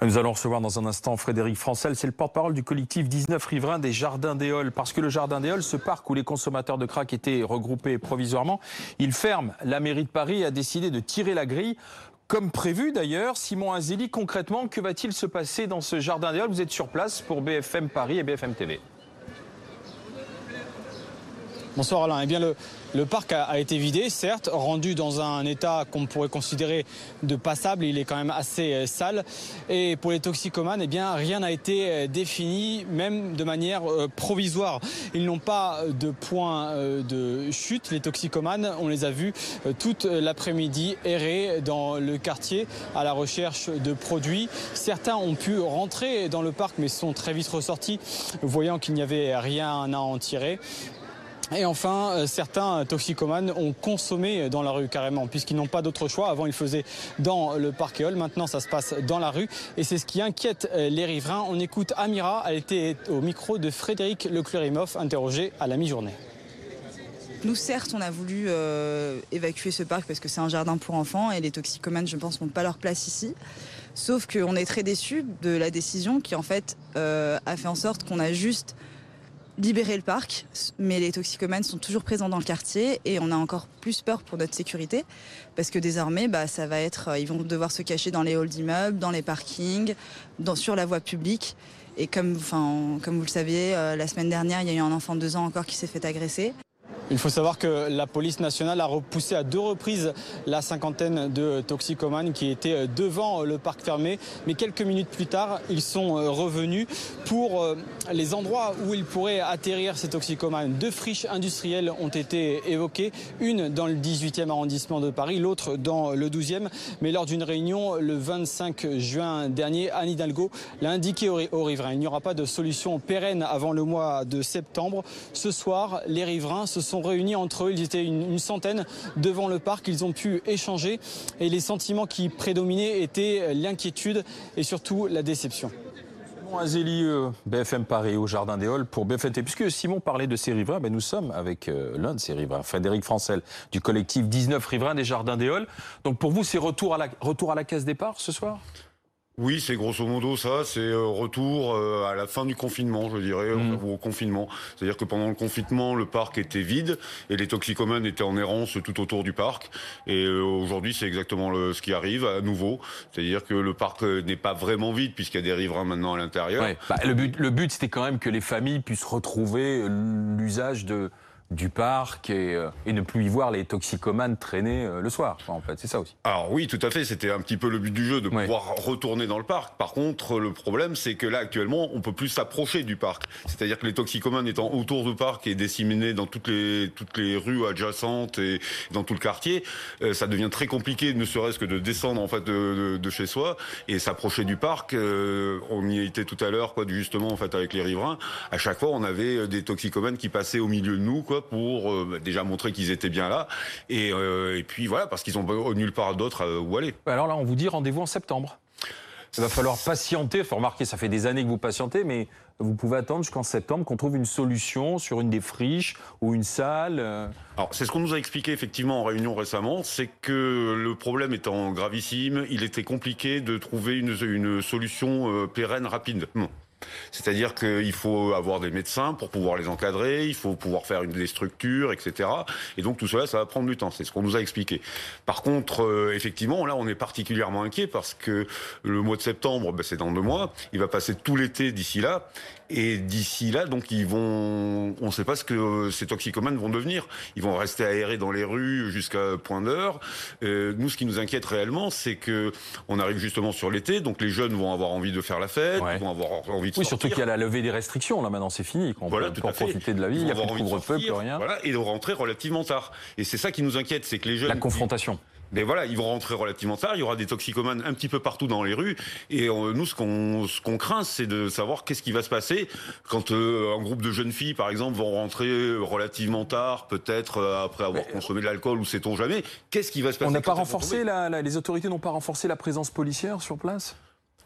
Nous allons recevoir dans un instant Frédéric Francel, c'est le porte-parole du collectif 19 riverains des Jardins des Halles. Parce que le Jardin des Halles, ce parc où les consommateurs de crack étaient regroupés provisoirement, il ferme. La mairie de Paris a décidé de tirer la grille. Comme prévu d'ailleurs, Simon Azeli, concrètement, que va-t-il se passer dans ce Jardin des Halles Vous êtes sur place pour BFM Paris et BFM TV. Bonsoir Alain. Eh bien, le, parc a, été vidé, certes, rendu dans un état qu'on pourrait considérer de passable. Il est quand même assez euh, sale. Et pour les toxicomanes, eh bien, rien n'a été euh, défini, même de manière euh, provisoire. Ils n'ont pas de point de chute. Les toxicomanes, on les a vus toute l'après-midi errer dans le quartier à la recherche de produits. Certains ont pu rentrer dans le parc, mais sont très vite ressortis, voyant qu'il n'y avait rien à en tirer. Et enfin, euh, certains toxicomanes ont consommé dans la rue carrément, puisqu'ils n'ont pas d'autre choix. Avant, ils faisaient dans le parc Éole. Maintenant, ça se passe dans la rue. Et c'est ce qui inquiète euh, les riverains. On écoute Amira. Elle était au micro de Frédéric Leclerimoff, interrogé à la mi-journée. Nous, certes, on a voulu euh, évacuer ce parc parce que c'est un jardin pour enfants et les toxicomanes, je pense, n'ont pas leur place ici. Sauf qu'on est très déçus de la décision qui, en fait, a fait en sorte qu'on a juste libérer le parc, mais les toxicomanes sont toujours présents dans le quartier et on a encore plus peur pour notre sécurité parce que désormais, bah, ça va être, euh, ils vont devoir se cacher dans les halls d'immeubles, dans les parkings, sur la voie publique. Et comme, enfin, comme vous le savez, euh, la semaine dernière, il y a eu un enfant de deux ans encore qui s'est fait agresser. Il faut savoir que la police nationale a repoussé à deux reprises la cinquantaine de toxicomanes qui étaient devant le parc fermé. Mais quelques minutes plus tard, ils sont revenus pour euh, les endroits où ils pourraient atterrir ces toxicomanes. Deux friches industrielles ont été évoquées, une dans le 18e arrondissement de Paris, l'autre dans le 12e. Mais lors d'une réunion le 25 juin dernier, Anne Hidalgo l'a indiqué aux riverains. Il n'y aura pas de solution pérenne avant le mois de septembre. Ce soir, les riverains se sont réunis entre eux. Ils étaient une, centaine devant le parc. Ils ont pu échanger et les sentiments qui prédominaient étaient l'inquiétude et surtout la déception. Simon Azéli, euh, BFM Paris au Jardin des Halles pour BFT. Puisque Simon parlait de ces riverains, ben nous sommes avec euh, l'un de ces riverains, Frédéric Francel, du collectif 19 riverains des Jardins des Halles. Donc pour vous, c'est retour à la, retour à la case départ ce soir? Oui, c'est grosso modo ça, c'est euh, retour euh, à la fin du confinement, je dirais, mmh. au confinement. C'est-à-dire que pendant le confinement, le parc était vide et les toxicomanes étaient en errance tout autour du parc. Et euh, aujourd'hui, c'est exactement le, ce qui arrive à nouveau. C'est-à-dire que le parc n'est pas vraiment vide puisqu'il y a des riverains maintenant à l'intérieur. Bah, le but, le but c'était quand même que les familles puissent retrouver l'usage de du parc euh, et, ne plus y voir les toxicomanes traîner euh, le soir. En fait, c'est ça aussi. Alors oui, tout à fait. C'était un petit peu le but du jeu de pouvoir retourner dans le parc. Par contre, le problème, c'est que là actuellement, on peut plus s'approcher du parc. C'est-à-dire que les toxicomanes étant autour du parc et disséminés dans toutes les toutes les rues adjacentes et dans tout le quartier, euh, ça devient très compliqué, ne serait-ce que de descendre en fait de, de, chez soi et s'approcher du parc. on y était tout à l'heure, quoi, justement en fait avec les riverains. À chaque fois, on avait des toxicomanes qui passaient au milieu de nous, quoi pour euh, déjà montrer qu'ils étaient bien là. Euh, et, puis voilà, parce qu'ils ont nulle part d'autre euh, où aller. Alors là, on vous dit rendez-vous en septembre. Il va falloir patienter. Il faut remarquer, ça fait des années que vous patientez, mais vous pouvez attendre jusqu'en septembre qu'on trouve une solution sur une des friches ou une salle. Alors, c'est ce qu'on nous a expliqué effectivement en réunion récemment, c'est que le problème étant gravissime, il était compliqué de trouver une, une solution pérenne rapide. C'est-à-dire qu'il faut avoir des médecins pour pouvoir les encadrer, il faut pouvoir faire une des structures, etc. Et donc tout cela, ça va prendre du temps. C'est ce qu'on nous a expliqué. Par contre, euh, effectivement, là, on est particulièrement inquiet parce que le mois de septembre, ben, c'est dans deux mois. Il va passer tout l'été d'ici là. Et d'ici là, donc ils vont, on ne sait pas ce que ces toxicomanes vont devenir. Ils vont rester aérés dans les rues jusqu'à point d'heure. Euh, nous, ce qui nous inquiète réellement, c'est que on arrive justement sur l'été, donc les jeunes vont avoir envie de faire la fête, vont avoir envie de oui, surtout qu'il y a la levée des restrictions. Là, maintenant, c'est fini. On voilà, peut, profiter de la vie. Il n'y a plus de couvre-feu, plus rien. Voilà, et de rentrer relativement tard. Et c'est ça qui nous inquiète, c'est que les jeunes. La confrontation. Mais voilà, ils vont rentrer relativement tard. Il y aura des toxicomanes un petit peu partout dans les rues. Et euh, nous, ce qu'on ce qu'on craint, c'est de savoir qu'est-ce qui va se passer quand euh, un groupe de jeunes filles, par exemple, vont rentrer relativement tard, peut-être euh, après avoir consommé de l'alcool ou sait-on jamais. Qu'est-ce qui va se passer On n'a pas renforcé la, les autorités n'ont pas renforcé la présence policière sur place?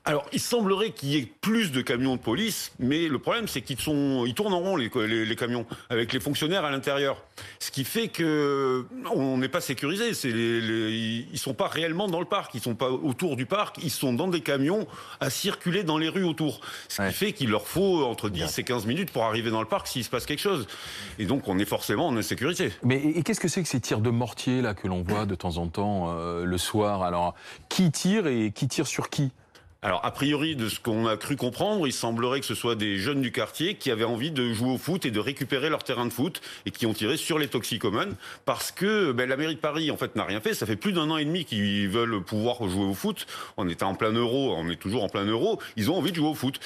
Alors, il semblerait qu'il y ait plus de camions de police, mais le problème, c'est qu'ils sont, ils tournent en rond les, les, camions avec les fonctionnaires à l'intérieur, ce qui fait que on n'est pas sécurisé. C'est les, ils sont pas réellement dans le parc, ils sont pas autour du parc, ils sont dans des camions à circuler dans les rues autour, ce qui fait qu'il leur faut entre 10 et 15 minutes pour arriver dans le parc s'il se passe quelque chose. Et donc, on est forcément en insécurité. Mais et, qu'est-ce que c'est que ces tirs de mortier là que l'on voit de temps en temps euh, le soir? Alors, qui tire et qui tire sur qui? Alors, a priori, de ce qu'on a cru comprendre, il semblerait que ce soit des jeunes du quartier qui avaient envie de jouer au foot et de récupérer leur terrain de foot et qui ont tiré sur les toxicomanes parce que ben, la mairie de Paris, en fait, n'a rien fait. Ça fait plus d'un an et demi qu'ils veulent pouvoir jouer au foot. On était en plein euro, on est toujours en plein euro. Ils ont envie de jouer au foot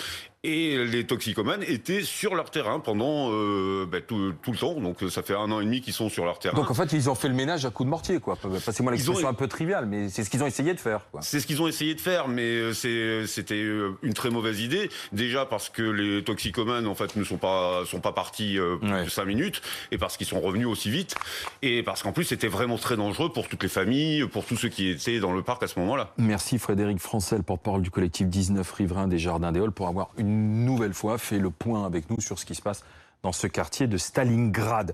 et les toxicomanes étaient sur leur terrain pendant euh, bah, tout, le temps. Donc ça fait un an et demi qu'ils sont sur leur terrain. Donc en fait, ils ont fait le ménage à coups de mortier, quoi. Passez-moi l'expression un peu triviale, mais c'est ce qu'ils ont essayé de faire. C'est ce qu'ils ont essayé de faire, mais euh, c'était euh, une très mauvaise idée. Déjà parce que les toxicomanes en fait ne sont pas sont pas partis plus de cinq minutes, et parce qu'ils sont revenus aussi vite, et parce qu'en plus c'était vraiment très dangereux pour toutes les familles, pour tous ceux qui étaient dans le parc à ce moment-là. Merci Frédéric Francel, porte-parole du collectif 19 Riverains des Jardins des Halles, pour avoir une nouvelle fois fait le point avec nous sur ce qui se passe dans ce quartier de Stalingrad.